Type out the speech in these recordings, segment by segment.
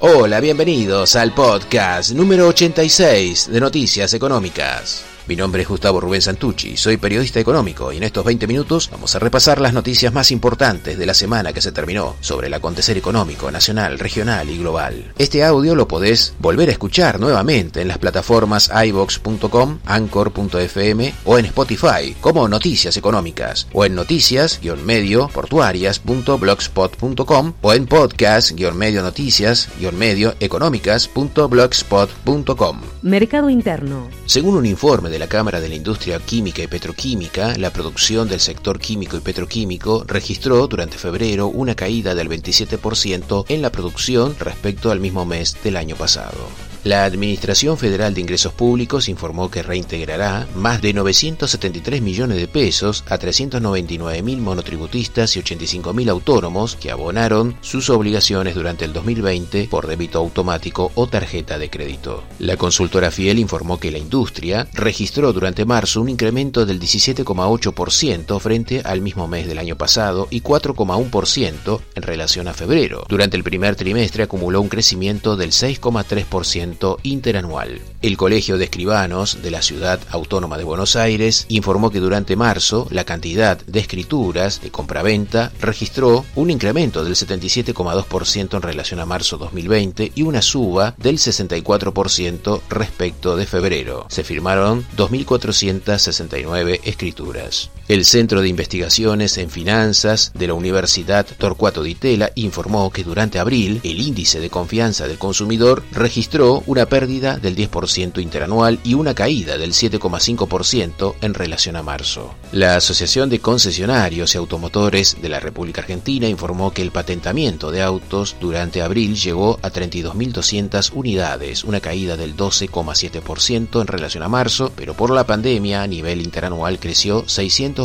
Hola, bienvenidos al podcast número 86 de Noticias Económicas. Mi nombre es Gustavo Rubén Santucci, soy periodista económico y en estos 20 minutos vamos a repasar las noticias más importantes de la semana que se terminó sobre el acontecer económico nacional, regional y global. Este audio lo podés volver a escuchar nuevamente en las plataformas iVox.com, Anchor.fm o en Spotify como Noticias Económicas o en noticias-medio portuarias.blogspot.com o en podcast-medio noticias-medio económicas.blogspot.com. Mercado Interno. Según un informe de la Cámara de la Industria Química y Petroquímica, la producción del sector químico y petroquímico registró durante febrero una caída del 27% en la producción respecto al mismo mes del año pasado. La Administración Federal de Ingresos Públicos informó que reintegrará más de 973 millones de pesos a 399.000 monotributistas y 85.000 autónomos que abonaron sus obligaciones durante el 2020 por débito automático o tarjeta de crédito. La consultora Fiel informó que la industria registró durante marzo un incremento del 17,8% frente al mismo mes del año pasado y 4,1% en relación a febrero. Durante el primer trimestre acumuló un crecimiento del 6,3% interanual. El Colegio de Escribanos de la Ciudad Autónoma de Buenos Aires informó que durante marzo la cantidad de escrituras de compraventa registró un incremento del 77,2% en relación a marzo 2020 y una suba del 64% respecto de febrero. Se firmaron 2.469 escrituras. El Centro de Investigaciones en Finanzas de la Universidad Torcuato Di Tella informó que durante abril el índice de confianza del consumidor registró una pérdida del 10% interanual y una caída del 7,5% en relación a marzo. La Asociación de Concesionarios y Automotores de la República Argentina informó que el patentamiento de autos durante abril llegó a 32.200 unidades, una caída del 12,7% en relación a marzo, pero por la pandemia a nivel interanual creció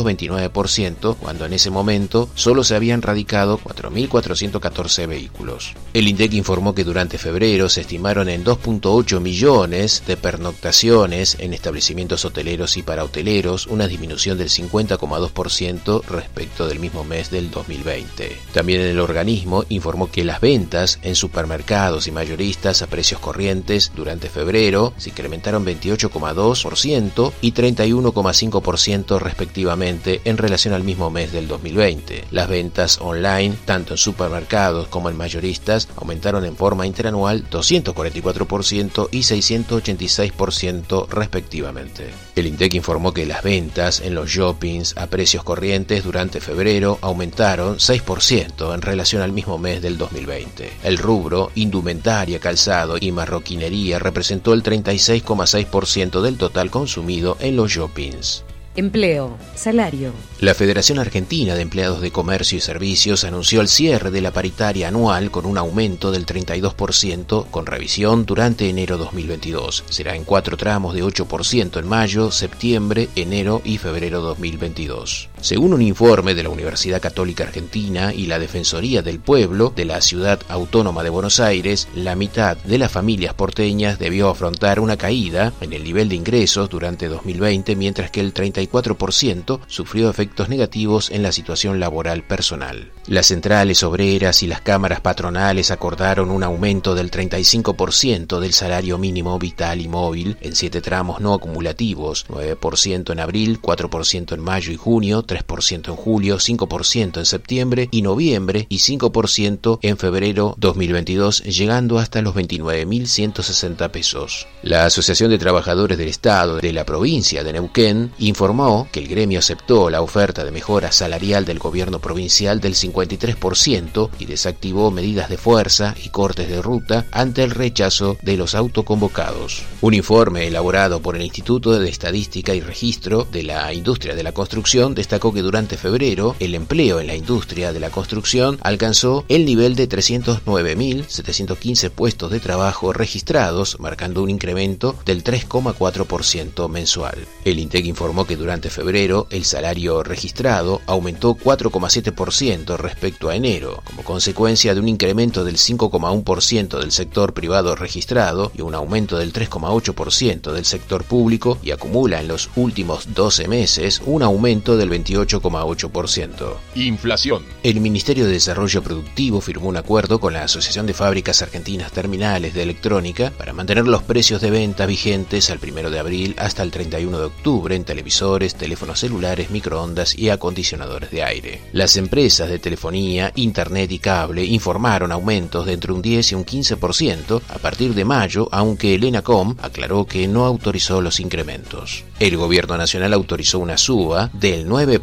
629%, cuando en ese momento solo se habían radicado 4.414 vehículos. El INDEC informó que durante febrero se estimaron en 2.8 millones de pernoctaciones en establecimientos hoteleros y para hoteleros, una disminución del 50,2% respecto del mismo mes del 2020. También el organismo informó que las ventas en supermercados y mayoristas a precios corrientes durante febrero se incrementaron 28,2% y 31,5% respectivamente en relación al mismo mes del 2020. Las ventas online, tanto en supermercados como en mayoristas, aumentaron en forma interanual 244% y 686% respectivamente. El INTEC informó que las ventas en los shoppings a precios corrientes durante febrero aumentaron 6% en relación al mismo mes del 2020. El rubro, indumentaria, calzado y marroquinería representó el 36,6% del total consumido en los shoppings. Empleo, salario. La Federación Argentina de Empleados de Comercio y Servicios anunció el cierre de la paritaria anual con un aumento del 32% con revisión durante enero 2022. Será en cuatro tramos de 8% en mayo, septiembre, enero y febrero 2022. Según un informe de la Universidad Católica Argentina y la Defensoría del Pueblo de la Ciudad Autónoma de Buenos Aires, la mitad de las familias porteñas debió afrontar una caída en el nivel de ingresos durante 2020, mientras que el 34% sufrió efectos negativos en la situación laboral personal. Las centrales obreras y las cámaras patronales acordaron un aumento del 35% del salario mínimo vital y móvil en siete tramos no acumulativos, 9% en abril, 4% en mayo y junio, 3% en julio, 5% en septiembre y noviembre y 5% en febrero 2022, llegando hasta los 29.160 pesos. La Asociación de Trabajadores del Estado de la provincia de Neuquén informó que el gremio aceptó la oferta de mejora salarial del gobierno provincial del 53% y desactivó medidas de fuerza y cortes de ruta ante el rechazo de los autoconvocados. Un informe elaborado por el Instituto de Estadística y Registro de la Industria de la Construcción destacó que durante febrero el empleo en la industria de la construcción alcanzó el nivel de 309.715 puestos de trabajo registrados, marcando un incremento del 3,4% mensual. El INTEC informó que durante febrero el salario registrado aumentó 4,7% respecto a enero, como consecuencia de un incremento del 5,1% del sector privado registrado y un aumento del 3,8% del sector público y acumula en los últimos 12 meses un aumento del 28,8%. Inflación. El Ministerio de Desarrollo Productivo firmó un acuerdo con la Asociación de Fábricas Argentinas Terminales de Electrónica para mantener los precios de venta vigentes al 1 de abril hasta el 31 de octubre en televisores, teléfonos celulares, microondas y acondicionadores de aire. Las empresas de telefonía, internet y cable informaron aumentos de entre un 10 y un 15% a partir de mayo, aunque el ENACOM aclaró que no autorizó los incrementos. El gobierno nacional autorizó una suba del 9%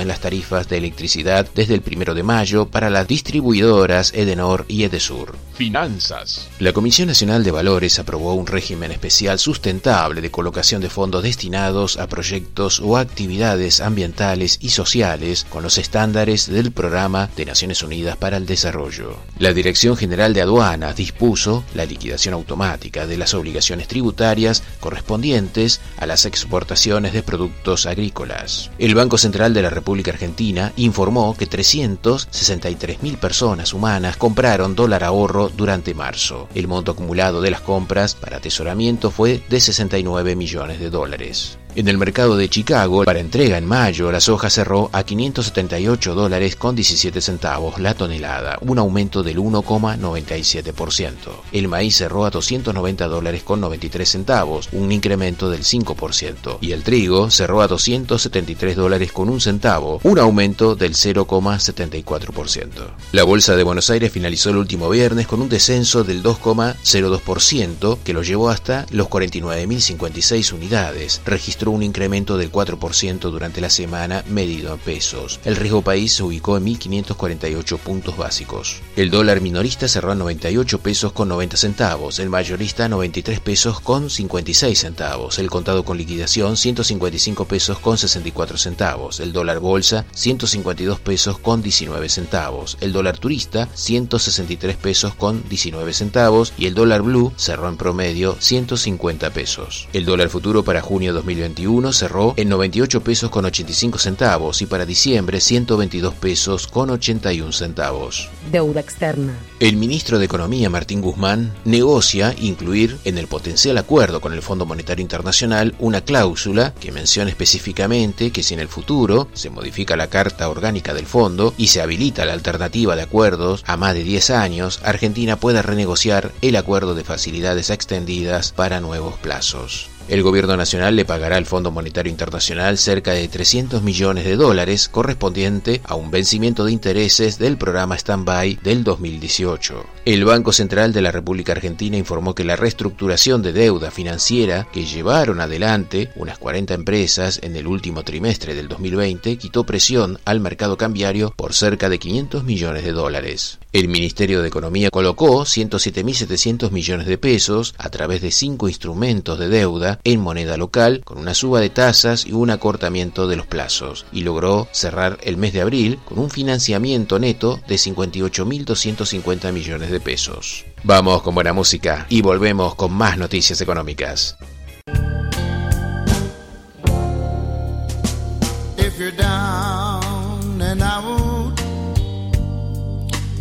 en las tarifas de electricidad desde el 1 de mayo para las distribuidoras Edenor y Edesur. Finanzas. La Comisión Nacional de Valores aprobó un régimen especial sustentable de colocación de fondos destinados a proyectos o actividades ambientales y sociales con los estándares del Programa de Naciones Unidas para el Desarrollo. La Dirección General de Aduanas dispuso la liquidación automática de las obligaciones tributarias correspondientes a las exportaciones de productos agrícolas. El Banco Central de la República Argentina informó que 363.000 personas humanas compraron dólar ahorro durante marzo. El monto acumulado de las compras para atesoramiento fue de 69 millones de dólares. En el mercado de Chicago, para entrega en mayo, la soja cerró a 578 dólares con 17 centavos la tonelada, un aumento del 1,97%. El maíz cerró a 290 dólares con 93 centavos, un incremento del 5%. Y el trigo cerró a 273 dólares con un centavo, un aumento del 0,74%. La bolsa de Buenos Aires finalizó el último viernes con un descenso del 2,02% que lo llevó hasta los 49.056 unidades, un incremento del 4% durante la semana medido en pesos. El riesgo país se ubicó en 1.548 puntos básicos. El dólar minorista cerró a 98 pesos con 90 centavos, el mayorista a 93 pesos con 56 centavos, el contado con liquidación 155 pesos con 64 centavos, el dólar bolsa 152 pesos con 19 centavos, el dólar turista 163 pesos con 19 centavos y el dólar blue cerró en promedio 150 pesos. El dólar futuro para junio 2021 cerró en 98 pesos con 85 centavos y para diciembre 122 pesos con 81 centavos. Deuda externa. El ministro de Economía, Martín Guzmán, negocia incluir en el potencial acuerdo con el Fondo Monetario Internacional una cláusula que menciona específicamente que si en el futuro se modifica la Carta Orgánica del Fondo y se habilita la alternativa de acuerdos a más de 10 años, Argentina pueda renegociar el acuerdo de facilidades extendidas para nuevos plazos. El gobierno nacional le pagará al Fondo Monetario Internacional cerca de 300 millones de dólares correspondiente a un vencimiento de intereses del programa Standby del 2018. El Banco Central de la República Argentina informó que la reestructuración de deuda financiera que llevaron adelante unas 40 empresas en el último trimestre del 2020 quitó presión al mercado cambiario por cerca de 500 millones de dólares. El Ministerio de Economía colocó 107.700 millones de pesos a través de cinco instrumentos de deuda en moneda local con una suba de tasas y un acortamiento de los plazos y logró cerrar el mes de abril con un financiamiento neto de 58.250 millones de pesos. Vamos con buena música y volvemos con más noticias económicas.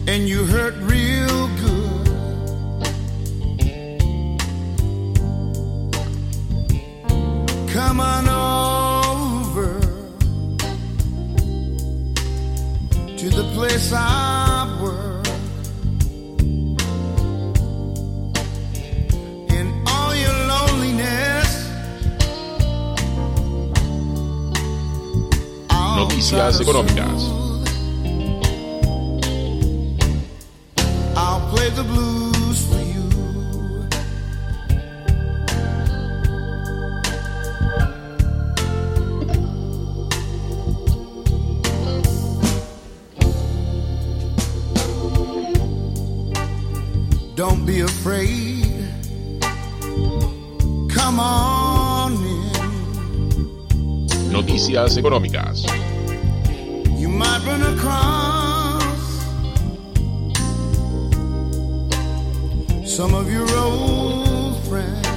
And you hurt real good, come on over to the place I work. In all your loneliness, Noticias económicas. Don't be afraid. Come on in. Noticias económicas. Some of your old friends.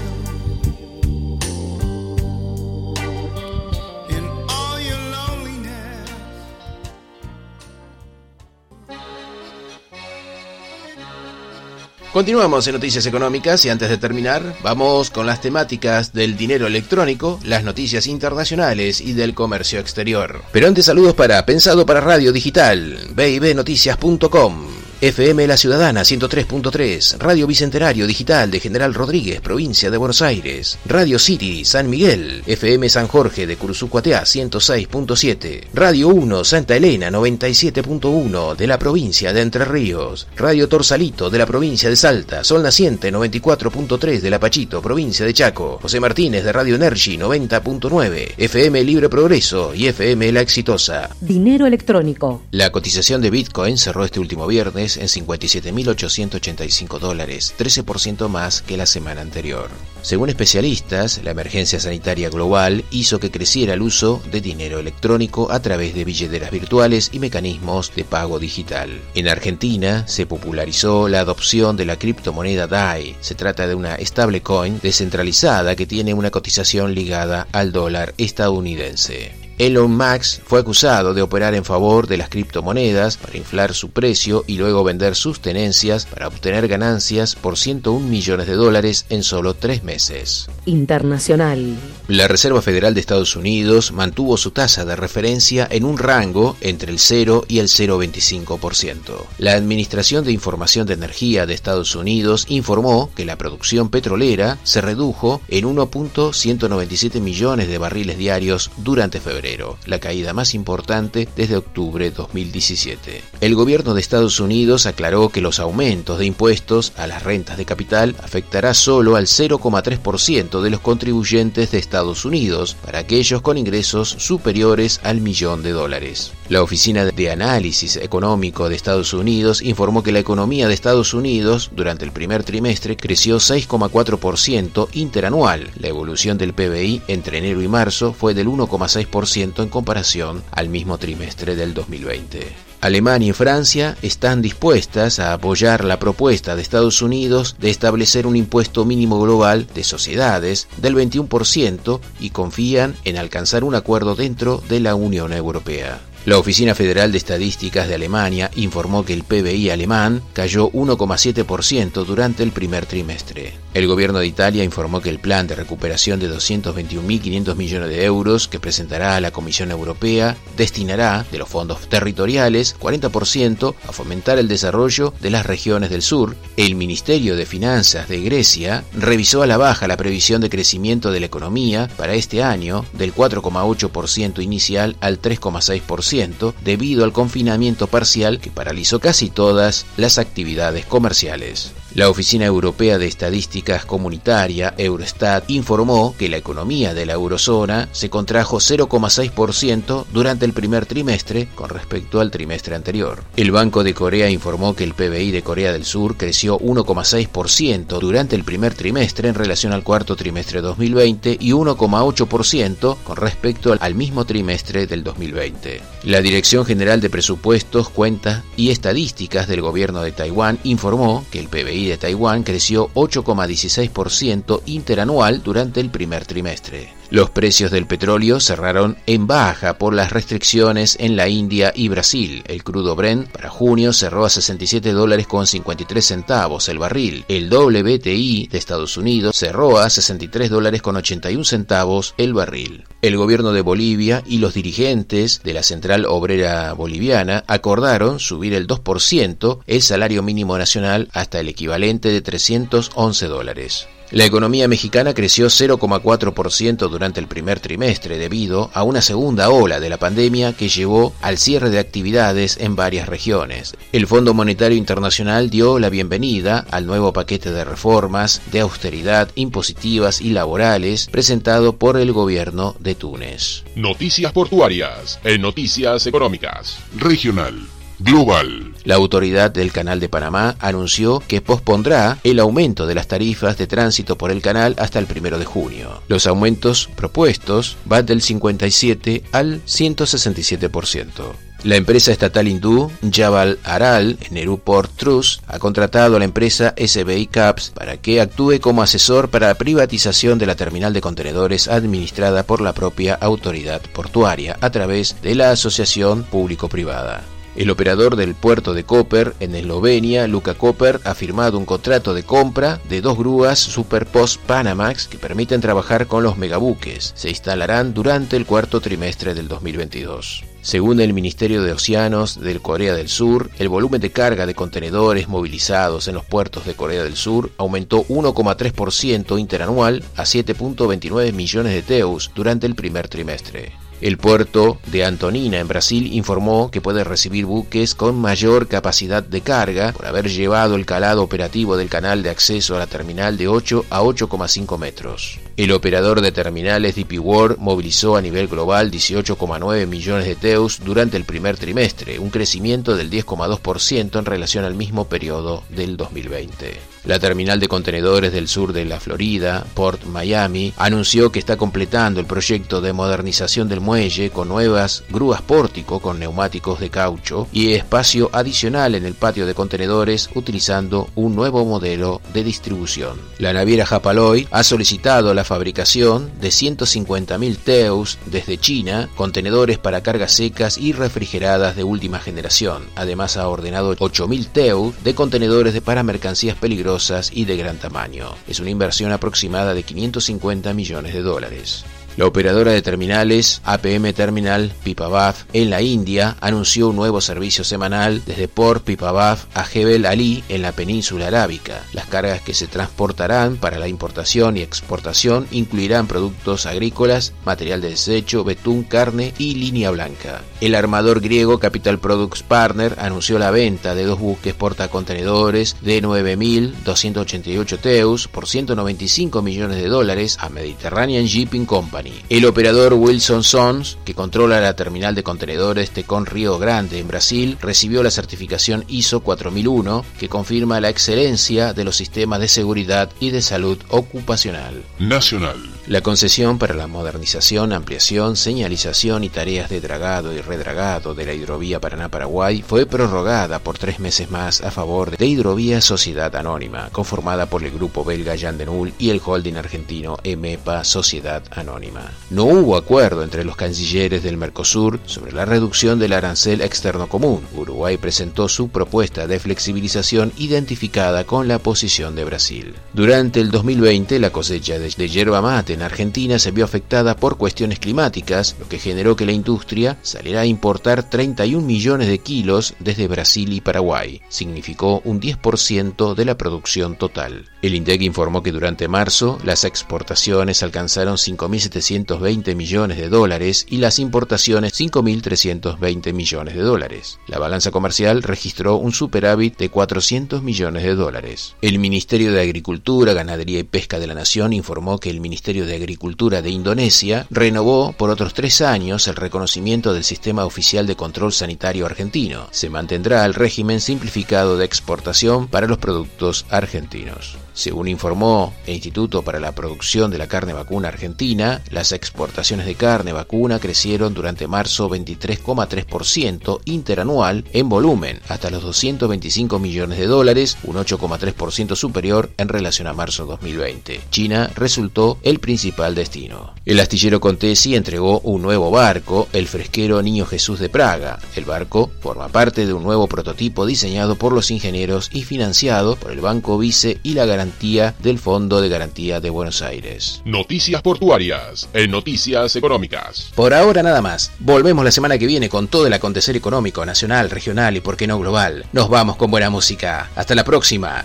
Continuamos en Noticias Económicas y antes de terminar, vamos con las temáticas del dinero electrónico, las noticias internacionales y del comercio exterior. Pero antes saludos para Pensado para Radio Digital, bibnoticias.com. FM La Ciudadana 103.3, Radio Bicentenario Digital de General Rodríguez, provincia de Buenos Aires, Radio City San Miguel, FM San Jorge de Cursucuateá 106.7, Radio 1 Santa Elena 97.1 de la provincia de Entre Ríos, Radio Torsalito de la provincia de Salta, Sol Naciente 94.3 de La Pachito, provincia de Chaco, José Martínez de Radio Energy 90.9, FM Libre Progreso y FM La Exitosa. Dinero electrónico. La cotización de Bitcoin cerró este último viernes en 57.885 dólares, 13% más que la semana anterior. Según especialistas, la emergencia sanitaria global hizo que creciera el uso de dinero electrónico a través de billeteras virtuales y mecanismos de pago digital. En Argentina se popularizó la adopción de la criptomoneda DAI. Se trata de una stablecoin descentralizada que tiene una cotización ligada al dólar estadounidense. Elon Musk fue acusado de operar en favor de las criptomonedas para inflar su precio y luego vender sus tenencias para obtener ganancias por 101 millones de dólares en solo tres meses. Internacional. La Reserva Federal de Estados Unidos mantuvo su tasa de referencia en un rango entre el 0 y el 0,25%. La Administración de Información de Energía de Estados Unidos informó que la producción petrolera se redujo en 1.197 millones de barriles diarios durante febrero la caída más importante desde octubre de 2017. El gobierno de Estados Unidos aclaró que los aumentos de impuestos a las rentas de capital afectará solo al 0,3% de los contribuyentes de Estados Unidos para aquellos con ingresos superiores al millón de dólares. La Oficina de Análisis Económico de Estados Unidos informó que la economía de Estados Unidos durante el primer trimestre creció 6,4% interanual. La evolución del PBI entre enero y marzo fue del 1,6% en comparación al mismo trimestre del 2020. Alemania y Francia están dispuestas a apoyar la propuesta de Estados Unidos de establecer un impuesto mínimo global de sociedades del 21% y confían en alcanzar un acuerdo dentro de la Unión Europea. La Oficina Federal de Estadísticas de Alemania informó que el PBI alemán cayó 1,7% durante el primer trimestre. El gobierno de Italia informó que el plan de recuperación de 221.500 millones de euros que presentará a la Comisión Europea destinará de los fondos territoriales 40% a fomentar el desarrollo de las regiones del sur. El Ministerio de Finanzas de Grecia revisó a la baja la previsión de crecimiento de la economía para este año del 4,8% inicial al 3,6% debido al confinamiento parcial que paralizó casi todas las actividades comerciales. La Oficina Europea de Estadísticas Comunitaria, Eurostat, informó que la economía de la eurozona se contrajo 0,6% durante el primer trimestre con respecto al trimestre anterior. El Banco de Corea informó que el PBI de Corea del Sur creció 1,6% durante el primer trimestre en relación al cuarto trimestre 2020 y 1,8% con respecto al mismo trimestre del 2020. La Dirección General de Presupuestos, Cuentas y Estadísticas del Gobierno de Taiwán informó que el PBI de Taiwán creció 8,16% interanual durante el primer trimestre. Los precios del petróleo cerraron en baja por las restricciones en la India y Brasil. El crudo Brent para junio cerró a 67 dólares con 53 centavos el barril. El WTI de Estados Unidos cerró a 63 dólares con 81 centavos el barril. El gobierno de Bolivia y los dirigentes de la Central Obrera Boliviana acordaron subir el 2% el salario mínimo nacional hasta el equivalente de 311 dólares. La economía mexicana creció 0,4% durante el primer trimestre debido a una segunda ola de la pandemia que llevó al cierre de actividades en varias regiones. El Fondo Monetario Internacional dio la bienvenida al nuevo paquete de reformas de austeridad impositivas y laborales presentado por el gobierno de Túnez. Noticias portuarias en Noticias Económicas. Regional. Global. La autoridad del Canal de Panamá anunció que pospondrá el aumento de las tarifas de tránsito por el canal hasta el primero de junio. Los aumentos propuestos van del 57 al 167%. La empresa estatal hindú Jabal Aral, Nehru Port Trust, ha contratado a la empresa SBI Caps para que actúe como asesor para la privatización de la terminal de contenedores administrada por la propia autoridad portuaria a través de la asociación público-privada. El operador del puerto de Koper en Eslovenia, Luka Koper, ha firmado un contrato de compra de dos grúas Superpost Panamax que permiten trabajar con los megabuques. Se instalarán durante el cuarto trimestre del 2022. Según el Ministerio de Océanos de Corea del Sur, el volumen de carga de contenedores movilizados en los puertos de Corea del Sur aumentó 1,3% interanual a 7.29 millones de teus durante el primer trimestre. El puerto de Antonina en Brasil informó que puede recibir buques con mayor capacidad de carga por haber llevado el calado operativo del canal de acceso a la terminal de 8 a 8,5 metros. El operador de terminales DP World movilizó a nivel global 18,9 millones de teus durante el primer trimestre, un crecimiento del 10,2% en relación al mismo periodo del 2020. La terminal de contenedores del sur de la Florida, Port Miami, anunció que está completando el proyecto de modernización del muelle con nuevas grúas pórtico con neumáticos de caucho y espacio adicional en el patio de contenedores utilizando un nuevo modelo de distribución. La naviera Japaloy ha solicitado la fabricación de 150.000 TEUs desde China, contenedores para cargas secas y refrigeradas de última generación. Además ha ordenado 8.000 TEU de contenedores para mercancías peligrosas y de gran tamaño. Es una inversión aproximada de 550 millones de dólares. La operadora de terminales APM Terminal Pipavav en la India anunció un nuevo servicio semanal desde Port Pipavav a Jebel Ali en la península arábica. Las cargas que se transportarán para la importación y exportación incluirán productos agrícolas, material de desecho, betún, carne y línea blanca. El armador griego Capital Products Partner anunció la venta de dos buques portacontenedores de 9.288 teus por 195 millones de dólares a Mediterranean Shipping Company. El operador Wilson Sons, que controla la terminal de contenedores Tecon Río Grande en Brasil, recibió la certificación ISO 4001 que confirma la excelencia de los sistemas de seguridad y de salud ocupacional. Nacional. La concesión para la modernización, ampliación, señalización y tareas de dragado y redragado de la hidrovía Paraná-Paraguay fue prorrogada por tres meses más a favor de Hidrovía Sociedad Anónima, conformada por el grupo belga Yandenul y el holding argentino EMEPA Sociedad Anónima. No hubo acuerdo entre los cancilleres del Mercosur sobre la reducción del arancel externo común. Uruguay presentó su propuesta de flexibilización identificada con la posición de Brasil. Durante el 2020, la cosecha de yerba mate en Argentina se vio afectada por cuestiones climáticas, lo que generó que la industria saliera a importar 31 millones de kilos desde Brasil y Paraguay. Significó un 10% de la producción total. El INDEC informó que durante marzo las exportaciones alcanzaron 5.720 millones de dólares y las importaciones 5.320 millones de dólares. La balanza comercial registró un superávit de 400 millones de dólares. El Ministerio de Agricultura, Ganadería y Pesca de la Nación informó que el Ministerio de Agricultura de Indonesia renovó por otros tres años el reconocimiento del Sistema Oficial de Control Sanitario Argentino. Se mantendrá el régimen simplificado de exportación para los productos argentinos. Según informó el Instituto para la Producción de la Carne Vacuna Argentina, las exportaciones de carne vacuna crecieron durante marzo 23,3% interanual en volumen, hasta los 225 millones de dólares, un 8,3% superior en relación a marzo 2020. China resultó el principal destino. El astillero Contesi entregó un nuevo barco, el fresquero Niño Jesús de Praga. El barco forma parte de un nuevo prototipo diseñado por los ingenieros y financiado por el Banco Vice y la garantía del Fondo de Garantía de Buenos Aires. Noticias portuarias en Noticias Económicas. Por ahora nada más. Volvemos la semana que viene con todo el acontecer económico, nacional, regional y por qué no global. Nos vamos con buena música. Hasta la próxima.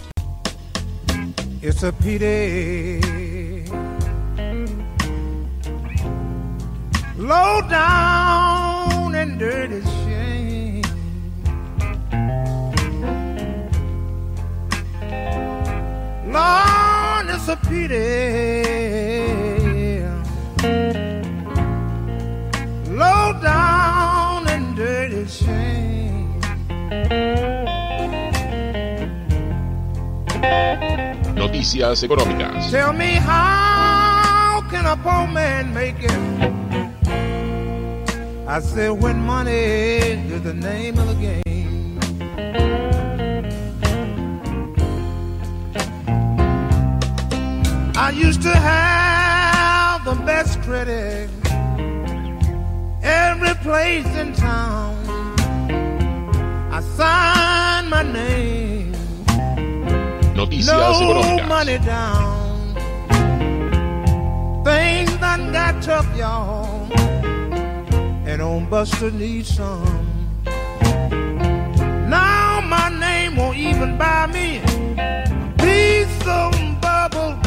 It's a pity. Low down and dirty a pity. Low down and dirty shame. Noticias Económicas. Tell me how can a poor man make it? I said when money is the name of the game. I used to have the best credit every place in town. I signed my name. Noticias no Bronca. money down. Things done got tough, y'all. And on Buster needs some. Now my name won't even buy me a piece of bubble